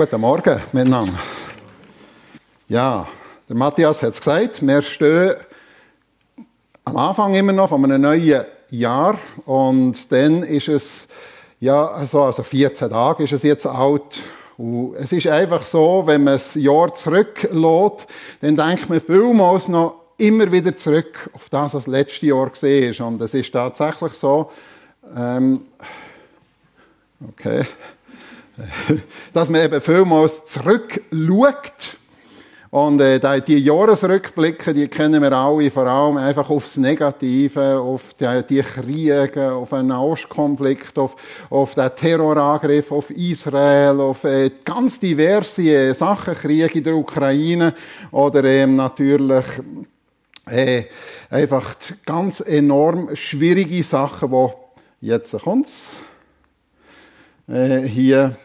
Guten Morgen miteinander. Ja, der Matthias hat es gesagt, wir stehen am Anfang immer noch von einem neuen Jahr und dann ist es, ja, so, also 14 Tage ist es jetzt alt und es ist einfach so, wenn man das Jahr zurücklässt, dann denkt man vielmals noch immer wieder zurück auf das, was das letzte Jahr gesehen ist und es ist tatsächlich so, ähm, okay, dass man eben vielmals zurückschaut. Und äh, die Jahresrückblicke, die kennen wir alle, vor allem einfach aufs Negative, auf die, die Kriege, auf einen Ostkonflikt, auf, auf den Terrorangriff auf Israel, auf äh, ganz diverse äh, Sachen, Krieg in der Ukraine oder ähm, natürlich äh, einfach ganz enorm schwierige Sachen, wo jetzt kommt's, äh, hier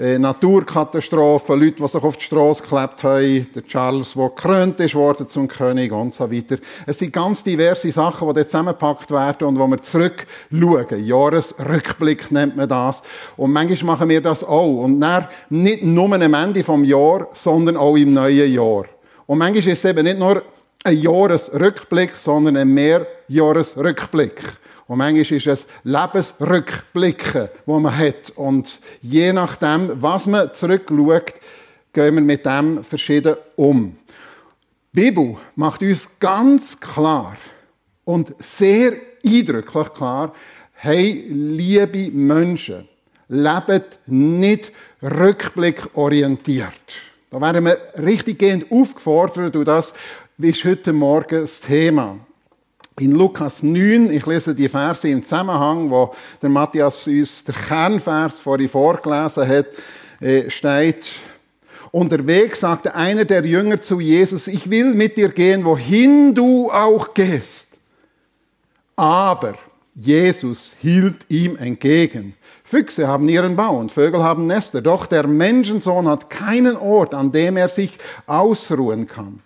Naturkatastrophen, Leute, die sich auf die Straße geklebt haben, der Charles, der gekrönt ist worden zum König und so weiter. Es sind ganz diverse Sachen, die dort zusammengepackt werden und wo wir zurückschauen. Jahresrückblick nennt man das. Und manchmal machen wir das auch. Und dann nicht nur am Ende vom Jahr, sondern auch im neuen Jahr. Und manchmal ist es eben nicht nur ein Jahresrückblick, sondern ein Mehrjahresrückblick. Und manchmal ist es Lebensrückblicken, wo man hat. Und je nachdem, was man zurückschaut, gehen wir mit dem verschieden um. Die Bibel macht uns ganz klar und sehr eindrücklich klar, hey, liebe Menschen, lebt nicht rückblickorientiert. Da werden wir richtiggehend aufgefordert und das ist heute Morgen das Thema. In Lukas 9, ich lese die Verse im Zusammenhang, wo der Matthias uns der Kernvers vorhin vorgelesen hat, äh, steht, unterwegs sagte einer der Jünger zu Jesus, ich will mit dir gehen, wohin du auch gehst. Aber Jesus hielt ihm entgegen. Füchse haben ihren Bau und Vögel haben Nester, doch der Menschensohn hat keinen Ort, an dem er sich ausruhen kann.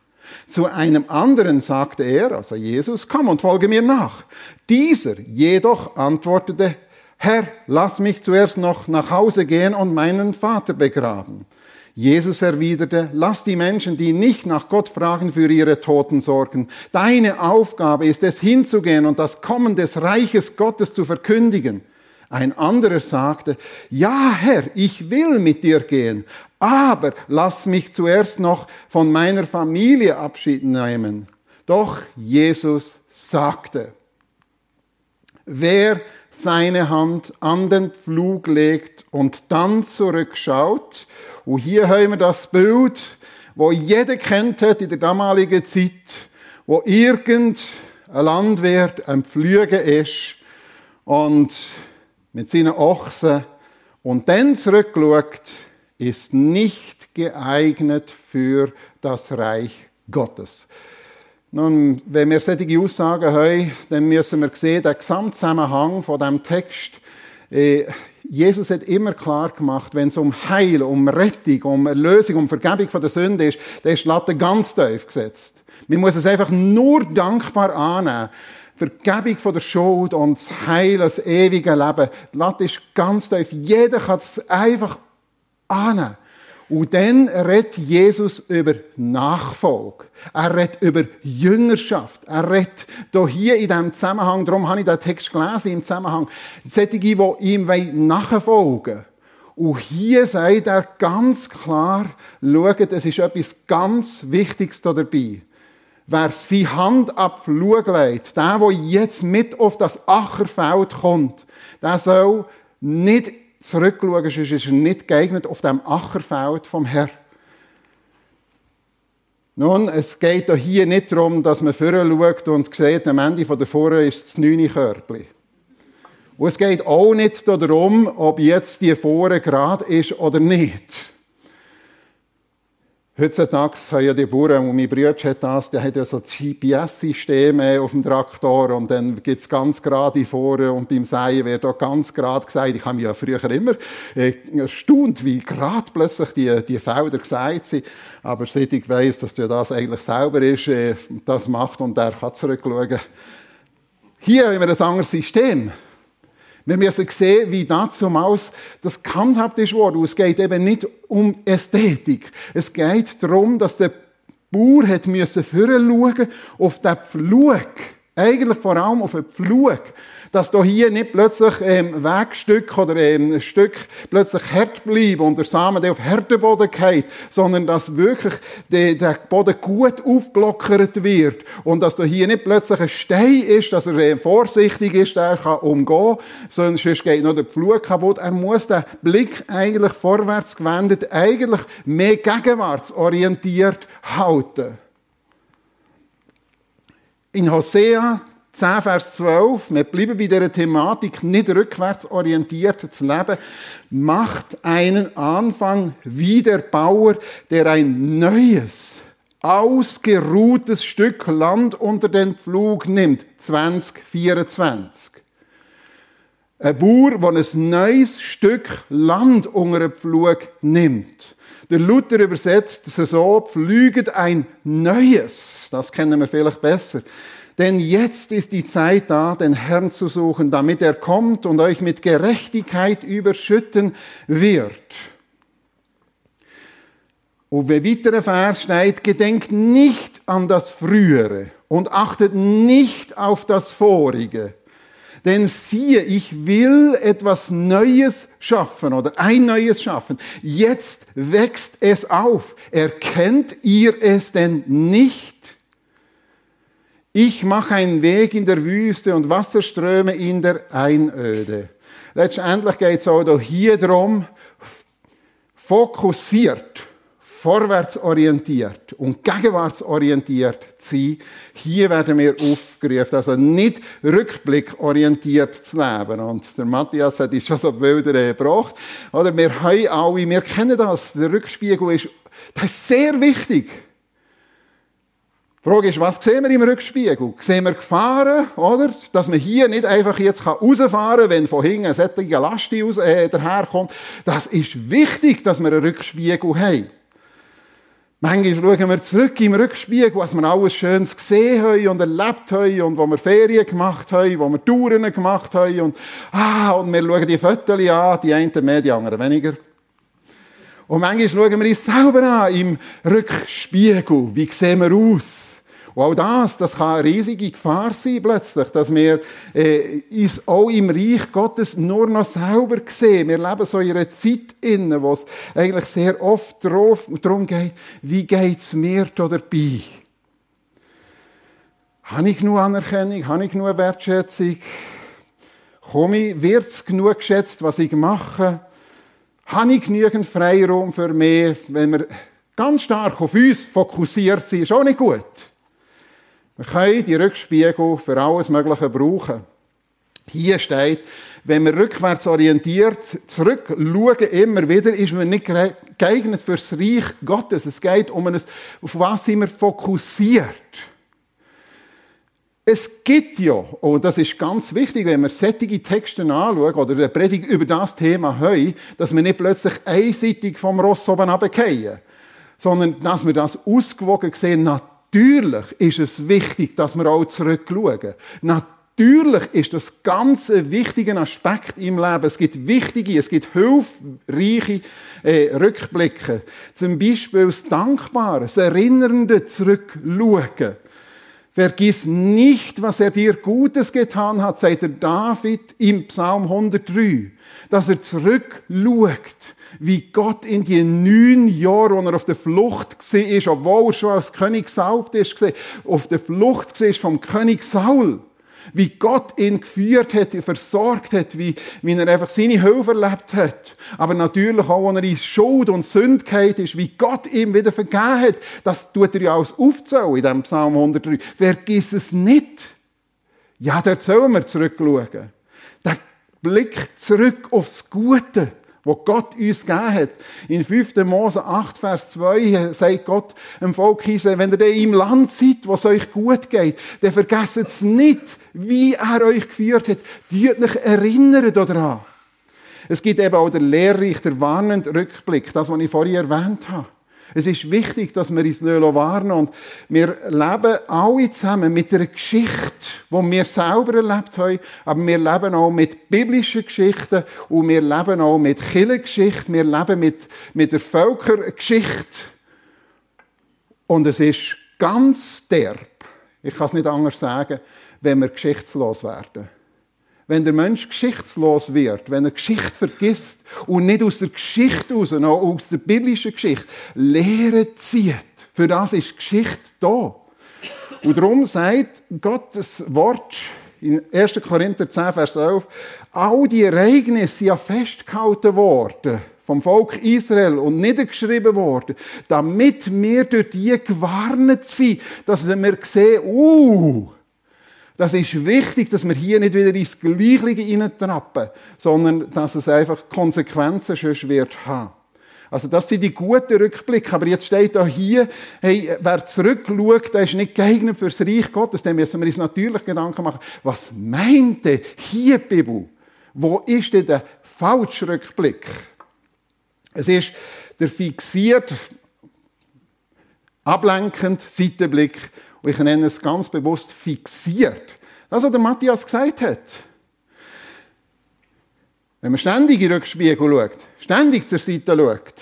Zu einem anderen sagte er, also Jesus, komm und folge mir nach. Dieser jedoch antwortete, Herr, lass mich zuerst noch nach Hause gehen und meinen Vater begraben. Jesus erwiderte, lass die Menschen, die nicht nach Gott fragen, für ihre Toten sorgen. Deine Aufgabe ist es, hinzugehen und das Kommen des Reiches Gottes zu verkündigen. Ein anderer sagte, ja Herr, ich will mit dir gehen, aber lass mich zuerst noch von meiner Familie Abschied nehmen. Doch Jesus sagte, wer seine Hand an den Flug legt und dann zurückschaut, und hier haben wir das Bild, wo jeder kennt hat in der damaligen Zeit, wo irgend ein Landwirt am Pflügen ist und mit seinen Ochsen und dann zurückschaut, ist nicht geeignet für das Reich Gottes. Nun, wenn wir solche Aussagen haben, dann müssen wir sehen, der Gesamtzusammenhang von dem Text, äh, Jesus hat immer klar gemacht, wenn es um Heil, um Rettung, um Erlösung, um Vergebung von der Sünde ist, dann ist die Latte ganz tief gesetzt. Man muss es einfach nur dankbar annehmen. Vergebung von der Schuld und das Heil, das ewige Leben. Die Latte ist ganz tief. Jeder kann es einfach annehmen. Und dann redet Jesus über Nachfolge. Er redet über Jüngerschaft. Er redet hier in diesem Zusammenhang, darum habe ich den Text gelesen, im Zusammenhang, solche, die ihm nachfolgen Und hier sagt er ganz klar, schaut, es ist etwas ganz Wichtiges dabei. Wer seine Hand ab Flug legt, der, der jetzt mit auf das Ackerfeld kommt, der soll nicht zurückschauen, sonst ist er nicht geeignet auf dem Ackerfeld vom Herrn. Nun, es geht hier nicht darum, dass man vorher schaut und sieht, am Ende der Vorre ist das neune Körbchen. Und es geht auch nicht darum, ob jetzt die Vorre gerade ist oder nicht. Heutzutage haben ja die Bauern, und mein Bruder hat das, der hat ja so GPS-Systeme auf dem Traktor und dann gibt es ganz gerade vorne und beim Säen wird auch ganz gerade gesagt, ich habe mich ja früher immer äh, erstaunt, wie gerade plötzlich die, die Felder gesagt sind, aber seit ich weiss, dass das eigentlich selber ist, äh, das macht und der kann zurückschauen. Hier haben wir ein anderes System. Wir müssen sehen, wie damals das gehandhabt worden. Es geht eben nicht um Ästhetik. Es geht darum, dass der Bauer hat müssen schauen auf den Pflug. Eigentlich vor allem auf den Pflug dass da hier nicht plötzlich ähm, Wegstück oder ähm, ein Stück plötzlich hart bleibt und der Samen auf harten Boden geht, sondern dass wirklich der, der Boden gut aufgelockert wird und dass da hier nicht plötzlich ein Stein ist, dass er äh, vorsichtig ist, der kann umgehen, sonst geht noch der Pflug kaputt. Er muss den Blick eigentlich vorwärts gewendet, eigentlich mehr gegenwartsorientiert halten. In Hosea 10, Vers 12, wir bleiben bei dieser Thematik, nicht rückwärts orientiert zu leben, macht einen Anfang wie der Bauer, der ein neues, ausgeruhtes Stück Land unter den Pflug nimmt, 2024. Ein Bauer, der ein neues Stück Land unter den Pflug nimmt. Der Luther übersetzt es so, pflüget ein neues. Das kennen wir vielleicht besser. Denn jetzt ist die Zeit da, den Herrn zu suchen, damit er kommt und euch mit Gerechtigkeit überschütten wird. Und wie weiterer Vers steht, gedenkt nicht an das Frühere und achtet nicht auf das Vorige. Denn siehe, ich will etwas Neues schaffen oder ein Neues schaffen. Jetzt wächst es auf. Erkennt ihr es denn nicht? Ich mache einen Weg in der Wüste und Wasserströme in der Einöde. Letztendlich geht es auch hier darum, fokussiert, vorwärtsorientiert und gegenwartsorientiert zu sein. Hier werden wir aufgerufen, also nicht rückblickorientiert zu leben. Und der Matthias hat uns schon so Bilder gebracht. Oder wir haben alle, wir kennen das, der Rückspiegel ist, das ist sehr wichtig. Die Frage ist, was sehen wir im Rückspiegel? Sehen wir Gefahren, oder? Dass man hier nicht einfach jetzt rausfahren kann, wenn von hinten eine solche Last aus, äh, daherkommt. Das ist wichtig, dass wir einen Rückspiegel haben. Manchmal schauen wir zurück im Rückspiegel, was wir alles Schönes gesehen haben und erlebt haben und wo wir Ferien gemacht haben, wo wir Touren gemacht haben und, ah, und wir schauen die Fotos an, die einen mehr, die anderen weniger. Und manchmal schauen wir uns selber an im Rückspiegel. Wie sehen wir aus? Und auch das, das kann eine riesige Gefahr sein plötzlich, dass wir äh, uns auch im Reich Gottes nur noch selber sehen. Wir leben so in einer Zeit inne, wo es eigentlich sehr oft darum geht, wie geht es mir da dabei? Habe ich genug Anerkennung? Habe ich genug Wertschätzung? Komme ich, wird es genug geschätzt, was ich mache? Habe ich genügend Freiraum für mich? Wenn wir ganz stark auf uns fokussiert sind, ist auch nicht gut. Wir können die Rückspiegel für alles Mögliche brauchen. Hier steht, wenn wir rückwärts orientiert zurückschauen, immer wieder, ist man nicht geeignet für das Reich Gottes. Es geht um ein, auf was sind wir fokussiert. Es gibt ja, und das ist ganz wichtig, wenn wir sättige Texte anschauen oder eine Predigt über das Thema haben, dass wir nicht plötzlich einseitig vom Ross oben runterfallen, sondern dass wir das ausgewogen sehen, Natürlich ist es wichtig, dass wir auch zurückschauen. Natürlich ist das ganz ein wichtiger Aspekt im Leben. Es gibt wichtige, es gibt hilfreiche äh, Rückblicke. Zum Beispiel das Dankbare, das Erinnernde Zurückschauen. Vergiss nicht, was er dir Gutes getan hat, sagt der David im Psalm 103, dass er zurückschaut wie Gott in die neun Jahre, wo er auf der Flucht war, obwohl er schon als König Saubt ist, auf der Flucht war vom König Saul. Wie Gott ihn geführt hat, versorgt hat, wie, wie er einfach seine Hilfe erlebt hat. Aber natürlich auch, wenn er in Schuld und Sünde ist, wie Gott ihm wieder vergeben hat. Das tut er ja alles aufzählen in diesem Psalm 103. Vergiss es nicht. Ja, da sollen wir zurückschauen. Der Blick zurück aufs Gute wo Gott uns gegeben hat. In 5. Mose 8, Vers 2 sagt Gott dem Volk Israel, wenn ihr im Land seid, wo es euch gut geht, dann vergesst es nicht, wie er euch geführt hat. Tut euch erinnern daran. Es gibt eben auch den lehrreich, der warnende Rückblick, das, was ich vorhin erwähnt habe. Es ist wichtig, dass wir uns warnen und wir leben alle zusammen mit einer Geschichte, die wir selber erlebt haben, aber wir leben auch mit biblischen Geschichten und wir leben auch mit Kirchengeschichte, wir leben mit, mit der Völkergeschichte. Und es ist ganz derb, ich kann es nicht anders sagen, wenn wir geschichtslos werden. Wenn der Mensch geschichtslos wird, wenn er Geschichte vergisst und nicht aus der Geschichte raus, noch aus der biblischen Geschichte, Lehre zieht. Für das ist Geschichte da. Und darum sagt Gottes Wort in 1. Korinther 10, Vers 11, all die Ereignisse sind ja festgehalten worden vom Volk Israel und niedergeschrieben worden, damit wir durch die gewarnt sind, dass wir sehen, uh, das ist wichtig, dass wir hier nicht wieder ins Gleiche hineintrappen, sondern dass es einfach Konsequenzen schon wird haben. Also das sind die guten Rückblicke. Aber jetzt steht da hier, hey, wer zurückschaut, der ist nicht geeignet fürs Reich Gottes. Dann müssen wir uns natürlich Gedanken machen, was meint denn hier die Bibel? Wo ist denn der falsche Rückblick? Es ist der fixiert, ablenkend Seitenblick und ich nenne es ganz bewusst fixiert. Das, was der Matthias gesagt hat. Wenn man ständig in den Rückspiegel schaut, ständig zur Seite schaut,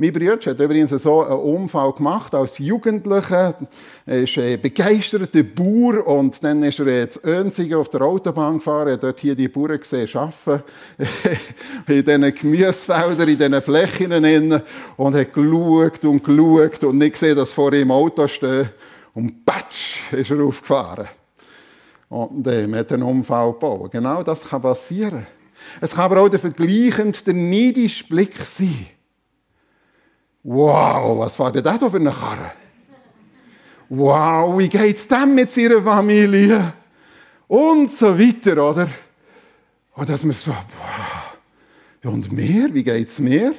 mein Bruder hat übrigens so einen Unfall gemacht als Jugendlicher. Er ist ein begeisterter Bauer und dann ist er jetzt Önsigen auf der Autobahn gefahren. Er hat dort hier die Bauern gesehen arbeiten. in diesen Gemüsefeldern, in diesen Flächen und hat geschaut und geschaut und nicht gesehen, dass vor ihm Auto steht. Und patsch, ist er aufgefahren. Und dem hat einen Unfall gebaut. Genau das kann passieren. Es kann aber auch der vergleichend, der neidische Blick sein. Wow, was war denn das für eine Karre? Wow, wie geht's dem mit seiner Familie? Und so weiter, oder? Und dass wir so, wow. Und mir, wie geht's mir?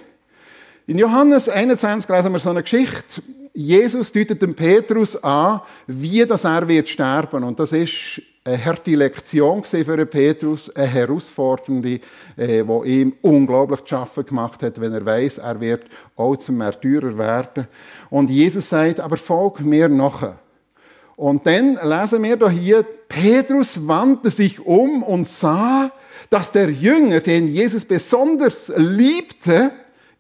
In Johannes 21 lesen wir so eine Geschichte. Jesus deutet dem Petrus an, wie das er wird sterben. Und das ist eine harte Lektion für Petrus, eine herausfordernde, äh, die ihm unglaublich zu schaffen gemacht hat, wenn er weiß, er wird auch zum Märtyrer werden. Und Jesus sagt, aber folg mir nachher. Und dann lesen wir hier, Petrus wandte sich um und sah, dass der Jünger, den Jesus besonders liebte,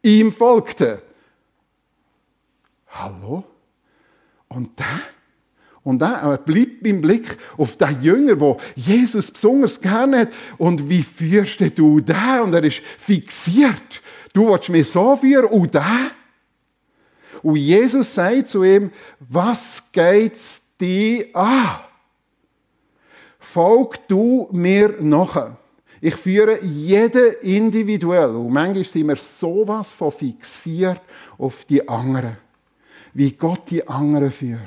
ihm folgte. Hallo? Und da? Und er bleibt beim Blick auf den Jünger, wo Jesus besonders gerne hat. Und wie führst du da? Und er ist fixiert. Du willst mich so führen und da? Und Jesus sagt zu ihm, was geht's dir an? Folg du mir nachher. Ich führe jeden individuell. Und manchmal sind wir sowas von fixiert auf die anderen. Wie Gott die anderen führt.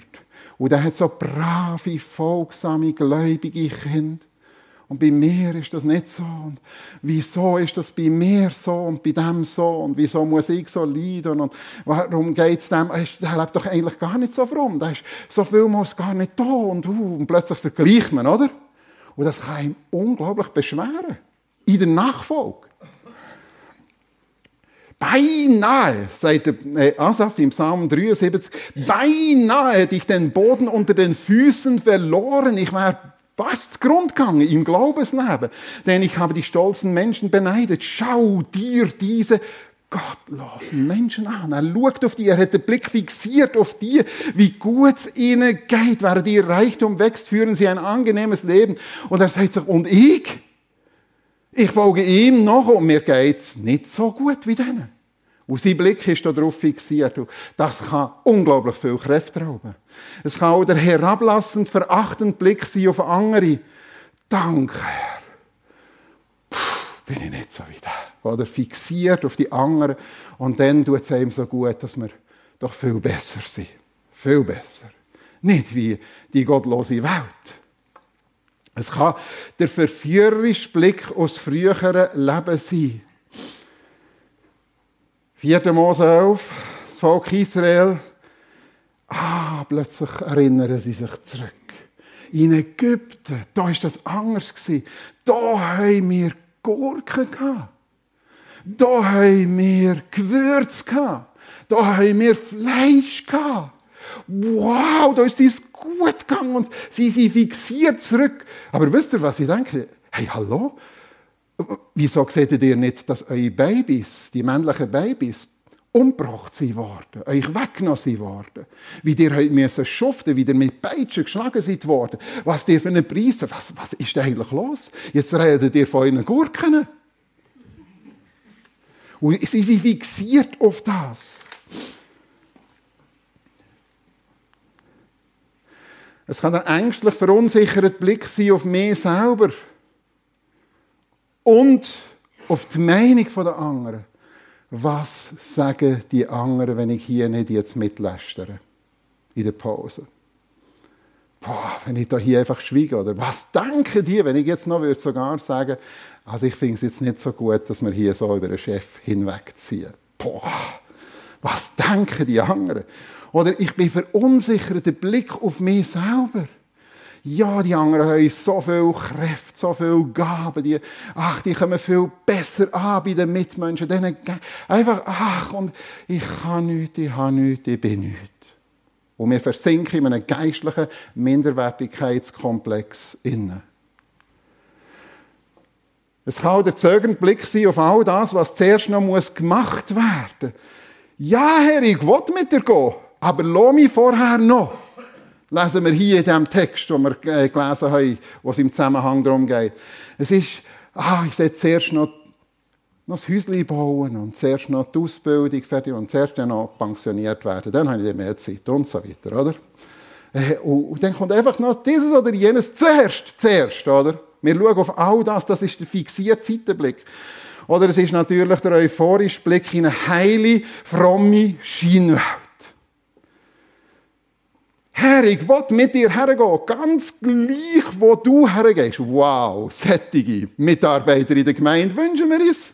Und er hat so brave, folgsame, gläubige Kinder. Und bei mir ist das nicht so. Und wieso ist das bei mir so und bei dem so? Und wieso muss ich so leiden? Und warum geht es dem? Der lebt doch eigentlich gar nicht so fromm. Da ist so viel muss gar nicht da. Und, uh, und plötzlich vergleicht man, oder? Und das kann ihn unglaublich beschweren. In der Nachfolge. Beinahe, sagt äh, Asaf im Psalm 73, beinahe hätte ich den Boden unter den Füßen verloren. Ich war fast zu Grund gegangen im Glaubensleben. Denn ich habe die stolzen Menschen beneidet. Schau dir diese gottlosen Menschen an. Er schaut auf die, er hat den Blick fixiert auf die, wie gut es ihnen geht. Während ihr Reichtum wächst, führen sie ein angenehmes Leben. Und er sagt sich, und ich? Ich folge ihm nach und mir geht es nicht so gut wie denen. Und sein Blick ist darauf fixiert. das kann unglaublich viel Kräfte rauben. Es kann auch der herablassend, verachtende Blick sein auf andere. Danke, Herr. Puh, bin ich nicht so wie der. Oder fixiert auf die anderen. Und dann tut es ihm so gut, dass wir doch viel besser sind. Viel besser. Nicht wie die gottlose Welt. Es kann der verführerische Blick aus früheren Leben sein. 4. Mose 11, das Volk Israel. Ah, plötzlich erinnern sie sich zurück. In Ägypten, da war das anders. Da haben wir Gurken gehabt. Da haben wir Gewürze gehabt. Da haben wir Fleisch gehabt. Wow, da ist es gut gegangen und sie sind fixiert zurück. Aber wisst ihr, was ich denke? Hey, hallo? Wieso seht ihr nicht, dass eure Babys, die männlichen Babys, umgebracht sind worden, euch weggenommen sind worden, wie ihr heute müssen schuften, wie ihr mit Peitschen geschlagen seid worden, was ihr für einen Preis, was, was ist eigentlich los? Jetzt redet ihr von euren Gurken. Und sie sind fixiert auf das. Es kann ein ängstlich verunsicherter Blick sein auf mich selber und auf die Meinung der anderen was sagen die anderen, wenn ich hier nicht jetzt mitlästere in der Pause? Boah, wenn ich da hier einfach schwiege, oder was denken die, wenn ich jetzt noch würde sogar sagen, also ich finde es jetzt nicht so gut, dass wir hier so über den Chef hinwegziehen. Boah, was denken die anderen? Oder ich bin verunsichert, der Blick auf mich selber. Ja, die anderen haben so viel Kräfte, so viel Gaben. Die, ach, die kommen viel besser an bei den Mitmenschen. Denen, einfach, ach, und ich kann nichts, ich habe nichts, ich bin nichts. Und wir versinken in einem geistlichen Minderwertigkeitskomplex innen. Es kann auch der zögernde Blick sein auf all das, was zuerst noch gemacht werden muss. Ja, Herr, ich will mit dir gehen, aber mich vorher noch lesen wir hier in diesem Text, den wir äh, gelesen haben, wo es im Zusammenhang darum geht. Es ist, ah, ich sollte zuerst noch, noch das Häuschen bauen und zuerst noch die Ausbildung fertig und zuerst dann noch pensioniert werden. Dann habe ich mehr Zeit und so weiter, oder? Äh, und dann kommt einfach noch dieses oder jenes zuerst, zuerst, oder? Wir schauen auf all das, das ist der fixierte Zeitenblick. Oder es ist natürlich der euphorische Blick in eine heile, fromme Scheinwelt. Herr, ich will mit dir hergehen, ganz gleich, wo du hergehst. Wow, sättige Mitarbeiter in der Gemeinde wünschen wir uns.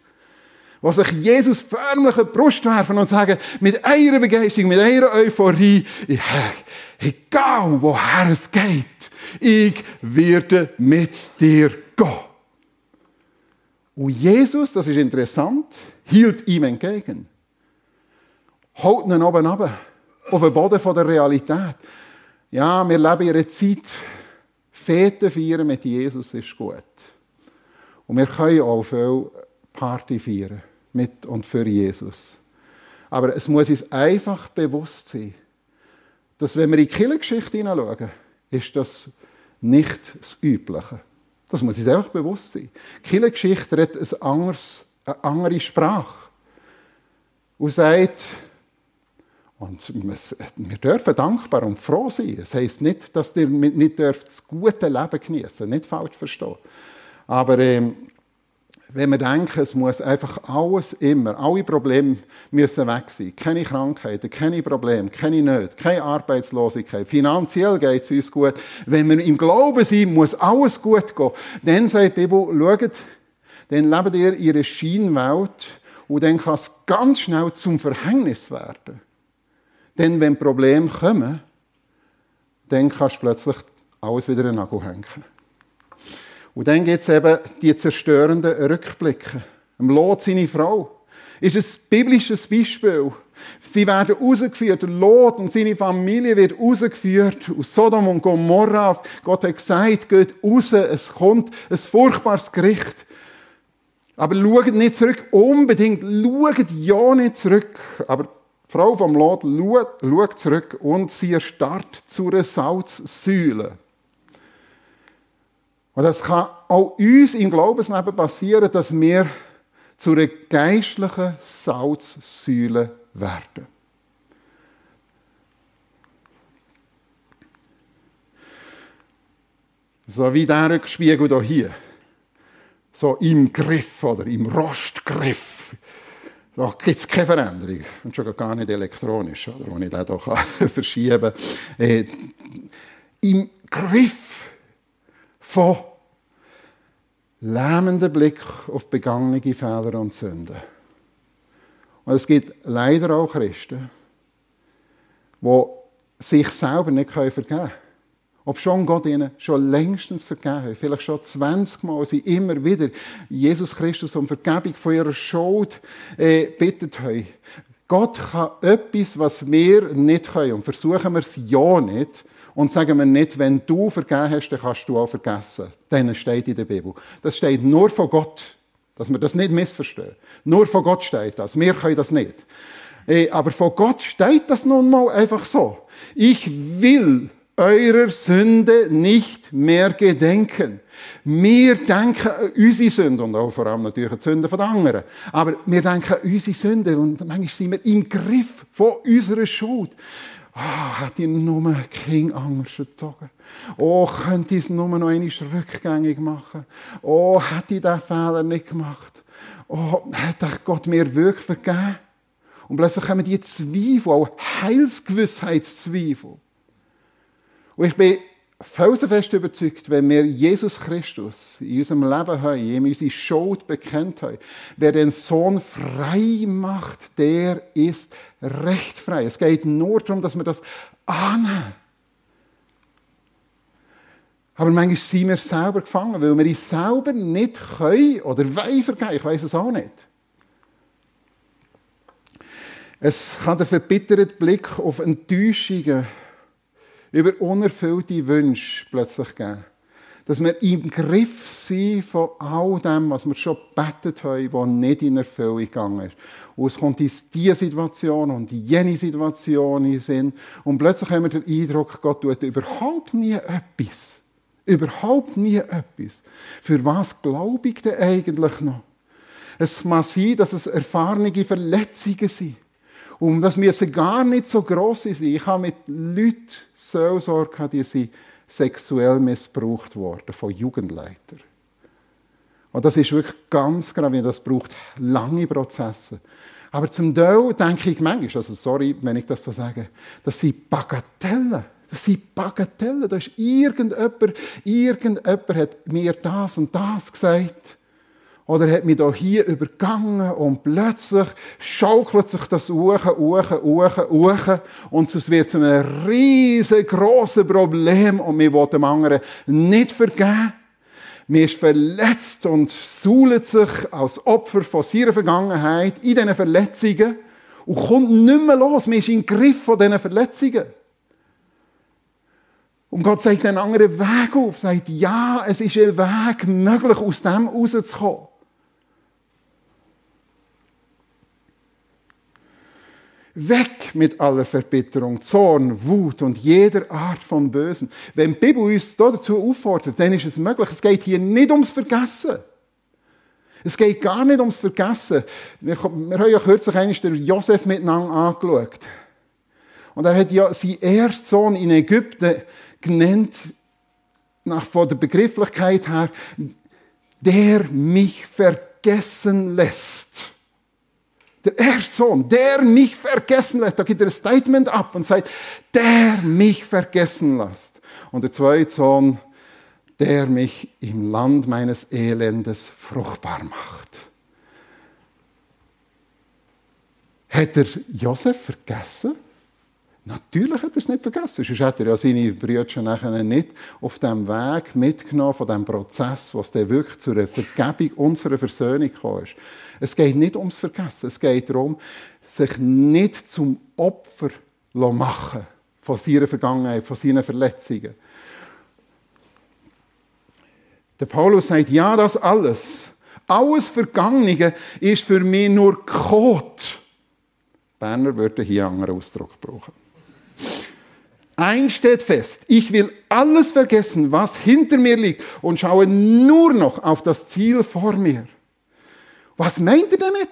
Die sich Jesus förmlich in die Brust werfen und sagen, mit einer Begeisterung, mit einer Euphorie, Herr, egal woher es geht, ich werde mit dir gehen. Und Jesus, das ist interessant, hielt ihm entgegen. Holt ihn oben runter, auf den Boden der Realität. Ja, wir leben in einer Zeit, Fete feiern mit Jesus ist gut. Und wir können auch viel Party feiern mit und für Jesus. Aber es muss uns einfach bewusst sein, dass wenn wir in die Kirchengeschichte hineinschauen, ist das nicht das Übliche. Das muss uns einfach bewusst sein. Die Kirchengeschichte anderes, eine andere Sprache. Und sagt, und wir dürfen dankbar und froh sein. Es heisst nicht, dass ihr nicht dürft das gute Leben genießen nicht falsch verstehen. Aber ähm, wenn wir denken, es muss einfach alles immer, alle Probleme müssen weg sein. Keine Krankheiten, keine Probleme, keine Nöte, keine Arbeitslosigkeit. Finanziell geht es uns gut. Wenn wir im Glauben sind, muss alles gut gehen. Dann sagt die Bibel, schaut, dann lebt ihr in ihrer Scheinwelt und dann kann es ganz schnell zum Verhängnis werden. Denn wenn Probleme kommen, dann kannst du plötzlich alles wieder in den Nagel hängen. Und dann gibt es eben die zerstörenden Rückblicke. Am Lot seine Frau ist ein biblisches Beispiel. Sie werden rausgeführt. Lot und seine Familie wird rausgeführt aus Sodom und Gomorra. Gott hat gesagt, geht raus, es kommt ein furchtbares Gericht. Aber schaut nicht zurück, unbedingt, schaut ja nicht zurück. Aber Frau vom Lot schaut zurück und sie erstarrt zu einer Salzsäule. Und das kann auch uns im Glaubensleben passieren, dass wir zu einer geistlichen Salzsäule werden. So wie der Rückspiegel hier. So im Griff oder im Rostgriff da gibt es keine Veränderung. Und schon gar nicht elektronisch, oder, wo ich den hier verschieben kann. Äh, Im Griff von lähmenden Blick auf begangene Fehler und Sünden. Und es gibt leider auch Christen, die sich selber nicht vergeben können. Ob schon Gott ihnen schon längstens vergeben hat, vielleicht schon 20 Mal, sie immer wieder Jesus Christus um Vergebung von ihrer Schuld äh, bittet haben. Gott kann etwas, was wir nicht können. Und versuchen wir es ja nicht. Und sagen wir nicht, wenn du vergeben hast, dann kannst du auch vergessen. Dann steht in der Bibel. Das steht nur von Gott. Dass wir das nicht missverstehen. Nur von Gott steht das. Wir können das nicht. Eh, aber von Gott steht das nun mal einfach so. Ich will eurer Sünde nicht mehr gedenken. Wir denken an unsere Sünde und auch vor allem natürlich an die Sünde der anderen. Aber wir denken an unsere Sünde und manchmal sind wir im Griff von unserer Schuld. Ah, oh, hätte ich nur King anders gezogen. Oh, könnte ich es nur noch einmal rückgängig machen. Oh, hätte ich diesen Fehler nicht gemacht. Oh, hätte Gott mir wirklich vergeben. Und plötzlich kommen die Zweifel, auch Heilsgewissheitszweifel. Und ich bin felsenfest überzeugt, wenn wir Jesus Christus in unserem Leben haben, ihm unsere Schuld bekennt haben, wer den Sohn frei macht, der ist recht frei. Es geht nur darum, dass wir das annehmen. Aber manchmal sind wir selber gefangen, weil wir uns selber nicht können oder wollen vergeben. Ich weiß es auch nicht. Es kann der verbitterte Blick auf Enttäuschungen über unerfüllte Wünsche plötzlich geben. Dass wir im Griff sind von all dem, was wir schon gebetet haben, was nicht in Erfüllung gegangen ist. Und es kommt in diese Situation und jene Situation in Sinn. Und plötzlich haben wir den Eindruck, Gott tut überhaupt nie etwas. Überhaupt nie etwas. Für was glaube ich denn eigentlich noch? Es mag sein, dass es erfahrene Verletzungen sind. Und das müssen gar nicht so gross sein. Ich habe mit Leuten Seelsorge gehabt, die sind sexuell missbraucht worden von Jugendleitern. Und das ist wirklich ganz gravierend. Das braucht lange Prozesse. Aber zum Teil denke ich manchmal, also sorry, wenn ich das so sage, das sind Bagatellen. Das sind Bagatellen. Da ist irgendjemand, irgendjemand hat mir das und das gesagt oder hat mich da hier übergangen und plötzlich schaukelt sich das uche, uche, uche, uche und es wird zu einem riesengroßen Problem und wir wollen dem anderen nicht vergeben. Man ist verletzt und suhlt sich als Opfer von seiner Vergangenheit in diesen Verletzungen und kommt nicht mehr los. Man ist im Griff von diesen Verletzungen. Und Gott zeigt einen anderen Weg auf, sagt, ja, es ist ein Weg möglich, aus dem rauszukommen. Weg mit aller Verbitterung, Zorn, Wut und jeder Art von Bösen. Wenn die Bibel uns dazu auffordert, dann ist es möglich. Es geht hier nicht ums Vergessen. Es geht gar nicht ums Vergessen. Wir, wir haben ja kürzlich einmal den Josef miteinander angeschaut. Und er hat ja seinen ersten Sohn in Ägypten genannt, nach, von der Begrifflichkeit her, der mich vergessen lässt. Der erste Sohn, der mich vergessen lässt, da gibt er ein Statement ab und sagt, der mich vergessen lässt. Und der zweite Sohn, der mich im Land meines Elendes fruchtbar macht. Hat er Josef vergessen? Natürlich hat er es nicht vergessen, sonst hätte er ja seine Brüder nachher nicht auf dem Weg mitgenommen, von dem Prozess, was der wirklich zu einer Vergebung unserer Versöhnung kam. Es geht nicht ums Vergessen, es geht darum, sich nicht zum Opfer machen von seiner Vergangenheit, von seinen Verletzungen. Der Paulus sagt, ja, das alles, alles Vergangene ist für mich nur Kot. Berner würde hier einen anderen Ausdruck brauchen. Eins steht fest, ich will alles vergessen, was hinter mir liegt und schaue nur noch auf das Ziel vor mir. Was meint er damit?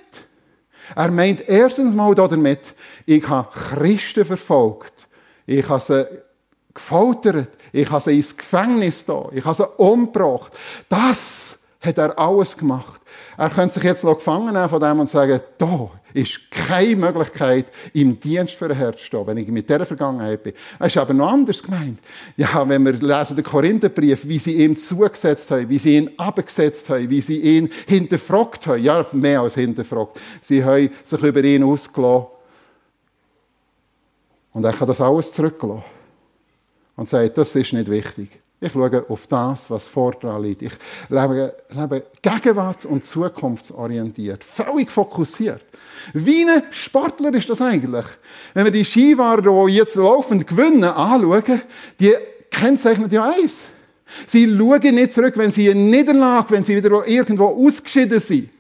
Er meint erstens mal damit, ich habe Christen verfolgt, ich habe sie gefoltert, ich habe sie ins Gefängnis da, ich habe sie umgebracht. Das hat er alles gemacht. Er könnte sich jetzt gefangen nehmen von dem und sagen, da ist keine Möglichkeit, im Dienst für den Herrn zu stehen, wenn ich mit dieser Vergangenheit bin. Es ist aber noch anders gemeint. Ja, wenn wir lesen den Korintherbrief, wie sie ihm zugesetzt haben, wie sie ihn abgesetzt haben, wie sie ihn hinterfragt haben. Ja, mehr als hinterfragt. Sie haben sich über ihn ausgelassen. Und er kann das alles zurücklassen. Und sagt, das ist nicht wichtig. Ich schaue auf das, was vor dran liegt. Ich lebe, lebe gegenwarts- und zukunftsorientiert, völlig fokussiert. Wie ein Sportler ist das eigentlich. Wenn wir die Skiwahrer, die jetzt laufend gewinnen, anschauen, die kennzeichnen ja eins. Sie schauen nicht zurück, wenn sie eine Niederlage, wenn sie wieder irgendwo ausgeschieden sind.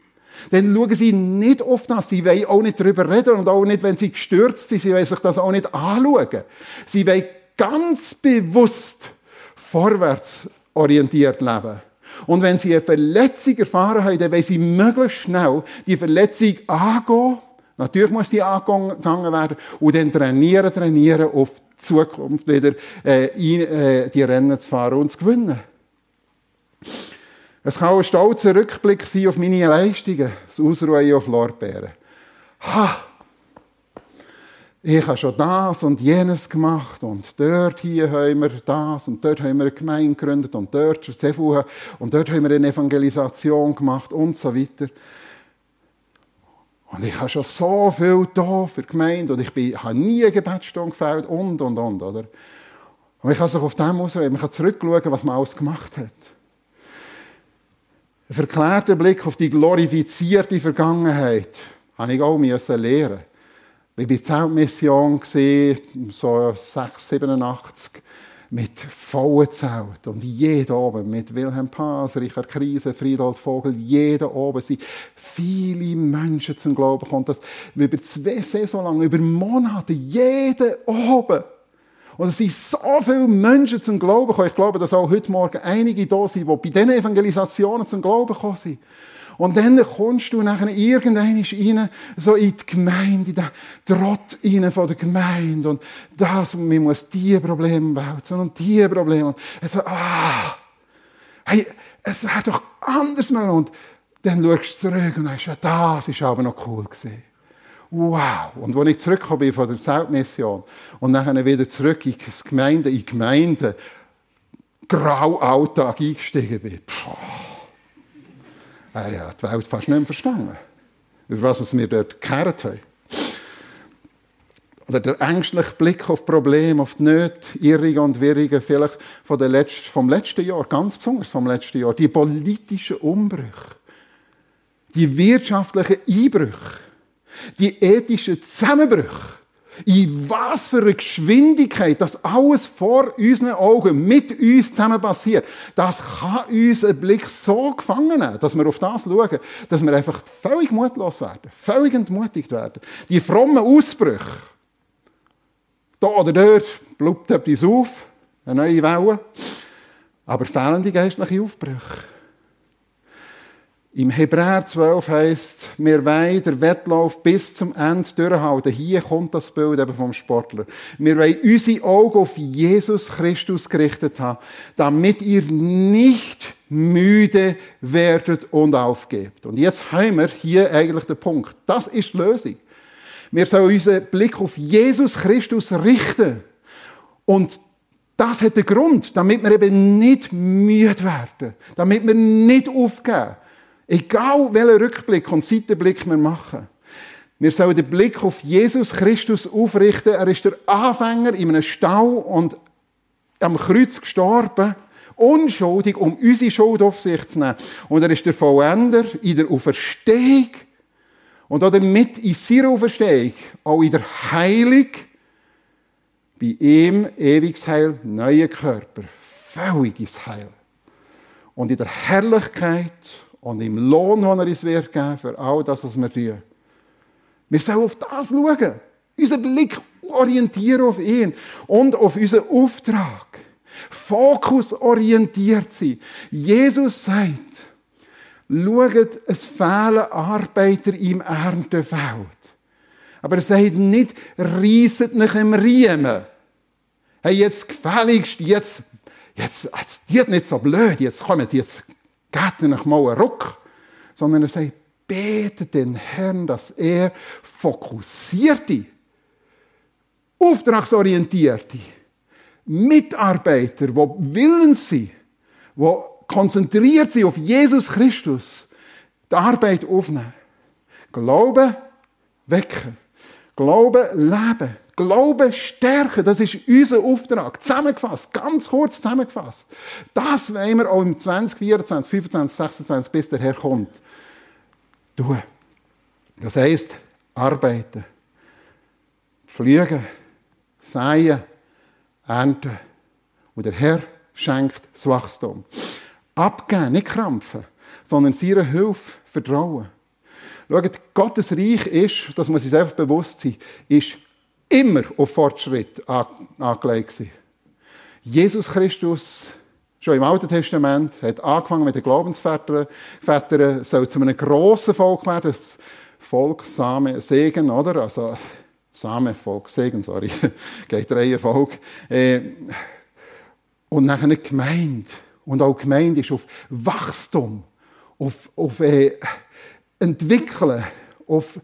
Dann schauen sie nicht auf das. Sie wollen auch nicht darüber reden und auch nicht, wenn sie gestürzt sind. Sie wollen sich das auch nicht anschauen. Sie wollen ganz bewusst vorwärts orientiert leben. Und wenn sie eine Verletzung erfahren haben, dann wollen sie möglichst schnell die Verletzung angehen. Natürlich muss die angegangen werden. Und dann trainieren, trainieren, auf die Zukunft wieder äh, in, äh, die Rennen zu fahren und zu gewinnen. Es kann ein stolzer Rückblick sein auf meine Leistungen, das Ausruhen auf Lorbeeren. Ha! Ich habe schon das und jenes gemacht und dort hier haben wir das und dort haben wir eine Gemeinde gegründet und dort und dort haben wir eine Evangelisation gemacht und so weiter. Und ich habe schon so viel da für die Gemeinde und ich bin, habe nie eine Gebetsstunde gefällt und, und, und, oder? Und ich kann sich auf dem ausreden, ich kann zurückschauen, was man alles gemacht hat. Ein verklärter Blick auf die glorifizierte Vergangenheit habe ich auch lernen. Ich war Zeltmission, so 6, 87, mit vollen Zelt. Und jeder oben, mit Wilhelm Paas, Richard Krise, Friedhold Vogel, jeder oben sind viele Menschen zum Glauben gekommen. Das über zwei Saison lang, über Monate, jeder oben. Und es sind so viele Menschen zum Glauben gekommen. Ich glaube, dass auch heute Morgen einige da sind, die bei diesen Evangelisationen zum Glauben gekommen sind. Und dann kommst du nachher irgendwann rein, so in die Gemeinde, in den Trott rein von der Gemeinde. Und das, und man muss diese Probleme wälzen und diese Probleme. Und es so, ah, hey, es wäre doch anders mal. Und dann schaust du zurück und sagst, ja, das ist aber noch cool gewesen. Wow! Und als ich zurückgekommen bin von der Zeltmission und dann wieder zurück in die Gemeinde, in die Gemeinde, Graualltag eingestiegen bin, Puh ich habe die Welt fast nicht mehr verstanden. Über was wir dort gekehrt haben. Oder der ängstliche Blick auf Probleme, auf die Nöte, Irrige und Wirrige, vielleicht von der letzten, vom letzten Jahr, ganz besonders vom letzten Jahr, die politischen Umbrüche, die wirtschaftlichen Einbrüche, die ethischen Zusammenbrüche, in was für einer Geschwindigkeit das alles vor unseren Augen mit uns zusammen passiert, das kann uns einen Blick so gefangen nehmen, dass wir auf das schauen, dass wir einfach völlig mutlos werden, völlig entmutigt werden. Die frommen Ausbrüche, da oder dort blubbt etwas auf, eine neue Welle, aber fehlende geistliche Aufbrüche. Im Hebräer 12 heißt, wir wollen den Wettlauf bis zum Ende durchhalten. Hier kommt das Bild eben vom Sportler. Wir wollen unsere Augen auf Jesus Christus gerichtet haben, damit ihr nicht müde werdet und aufgebt. Und jetzt haben wir hier eigentlich den Punkt. Das ist die Lösung. Wir sollen unseren Blick auf Jesus Christus richten. Und das hat den Grund, damit wir eben nicht müde werden, damit wir nicht aufgeben. Egal welchen Rückblick und Seitenblick wir machen. Wir sollen den Blick auf Jesus Christus aufrichten. Er ist der Anfänger in einem Stau und am Kreuz gestorben, unschuldig, um unsere Schuld auf sich zu nehmen. Und er ist der Vollender in der Auferstehung und damit in seiner Auferstehung, auch in der Heilung, bei ihm ewiges Heil, neue Körper, völliges Heil. Und in der Herrlichkeit und im Lohn, den er uns wird geben für all das, was wir tun. Wir sollen auf das schauen. Unseren Blick orientieren auf ihn und auf unseren Auftrag. Fokus orientiert sein. Jesus sagt, schaut, es fehlen Arbeiter im Erntefeld. Aber er sagt nicht, reisset nicht im Riemen. Hey, jetzt gefälligst, jetzt, jetzt, jetzt, jetzt nicht so blöd, jetzt kommt jetzt Gebt euch mal einen Ruck. Sondern er sagt, betet den Herrn, dass er fokussierte, auftragsorientierte Mitarbeiter, die willens sind, die konzentriert sind auf Jesus Christus, die Arbeit aufnehmen. Glauben, wecken. Glaube leben. Glaube stärken, das ist unser Auftrag. Zusammengefasst, ganz kurz zusammengefasst. Das wollen wir auch im 2024, 25, 26, bis der Herr kommt, tun. Das heisst, arbeiten, fliegen, säen, ernten. Und der Herr schenkt das Wachstum. Abgeben, nicht krampfen, sondern seiner Hilfe vertrauen. Schaut, Gottes Reich ist, das muss uns einfach bewusst sein, ist immer auf Fortschritt angelegt. Jesus Christus, schon im Alten Testament, hat angefangen mit den Glaubensvätern, Vätern, soll zu einem grossen Volk werden, das Volk, Same, Segen, oder? Also, Same, Volk, Segen, sorry, geht Reihe Volk. Äh, und nachher eine Gemeinde. Und auch Gemeinde ist auf Wachstum, auf, auf äh, Entwickeln, auf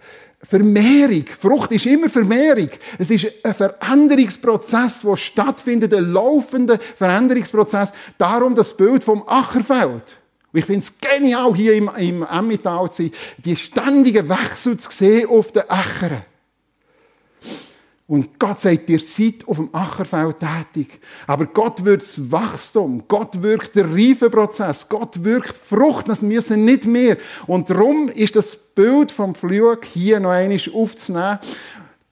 Vermehrung. Frucht ist immer Vermehrung. Es ist ein Veränderungsprozess, der stattfindet, ein laufender Veränderungsprozess. Darum das Bild vom Ackerfeld. Ich finde es genial, hier im, im Emmental zu sein, die ständigen Wechsel zu sehen auf den Äckern. Und Gott sagt, ihr seid auf dem Ackerfeld tätig. Aber Gott wirkt das Wachstum, Gott wirkt der Reifeprozess, Gott wirkt Frucht, das müssen nicht mehr. Und darum ist das Bild vom Flug hier noch einmal aufzunehmen.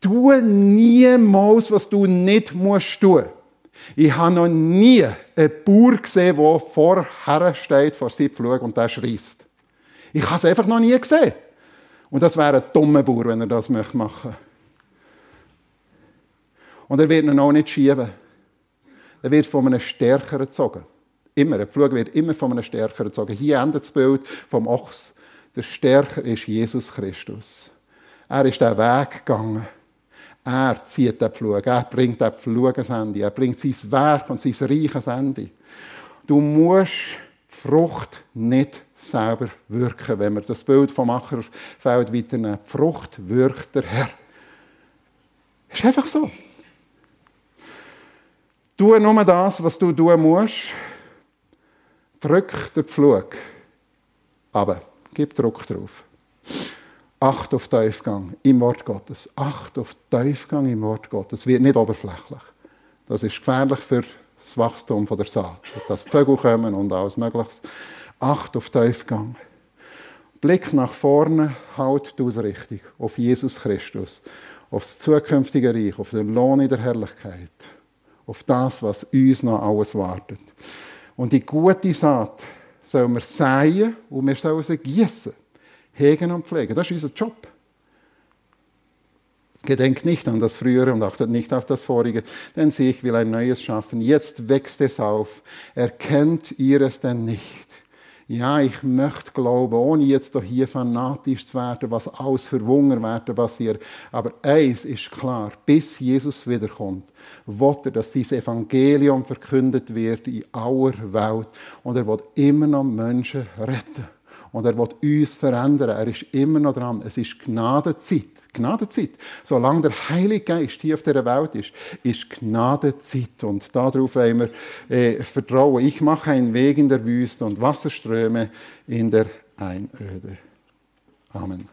Tu niemals, was du nicht musst tun. Ich habe noch nie einen Bauer gesehen, der vorher steht vor seinem Flug und der schreist. Ich habe es einfach noch nie gesehen. Und das wäre ein dummer Bauer, wenn er das machen möchte. Und er wird ihn auch nicht schieben. Er wird von einem Stärkeren gezogen. Immer. Der Pflug wird immer von einem Stärkeren gezogen. Hier endet das Bild vom Ochs. Der Stärker ist Jesus Christus. Er ist den Weg gegangen. Er zieht den Pflug. Er bringt den Pflug ans Ende. Er bringt sein Werk und sein Reich ans Ende. Du musst Frucht nicht selber wirken, wenn wir das Bild vom Ackerfeld weiternehmen. Frucht wirkt der Herr. Ist einfach so. Tu nur das, was du tun musst. Drück den Pflug. Aber gib Druck drauf. Acht auf Tiefgang im Wort Gottes. Acht auf Tiefgang im Wort Gottes. Wird nicht oberflächlich. Das ist gefährlich für das Wachstum der Saat. Dass Vögel kommen und alles Mögliche. Acht auf Tiefgang. Blick nach vorne, halt die Ausrichtung auf Jesus Christus, auf das zukünftige Reich, auf den Lohn in der Herrlichkeit auf das, was uns noch alles wartet. Und die gute Saat sollen wir säen und wir sollen sie gießen, hegen und pflegen. Das ist unser Job. Gedenkt nicht an das Frühere und achtet nicht auf das Vorige, denn sie, ich will ein Neues schaffen. Jetzt wächst es auf. Erkennt ihr es denn nicht? Ja, ich möchte glauben, ohne jetzt hier fanatisch zu werden, was alles für Wunder werden passiert. Aber eins ist klar, bis Jesus wiederkommt, will er, dass dieses Evangelium verkündet wird in aller Welt. Und er will immer noch Menschen retten. Und er will uns verändern. Er ist immer noch dran. Es ist Gnadezeit. Gnadezeit. Solange der Heilige Geist hier auf dieser Welt ist, ist Gnadezeit. Und darauf wollen wir äh, vertrauen. Ich mache einen Weg in der Wüste und Wasserströme in der Einöde. Amen.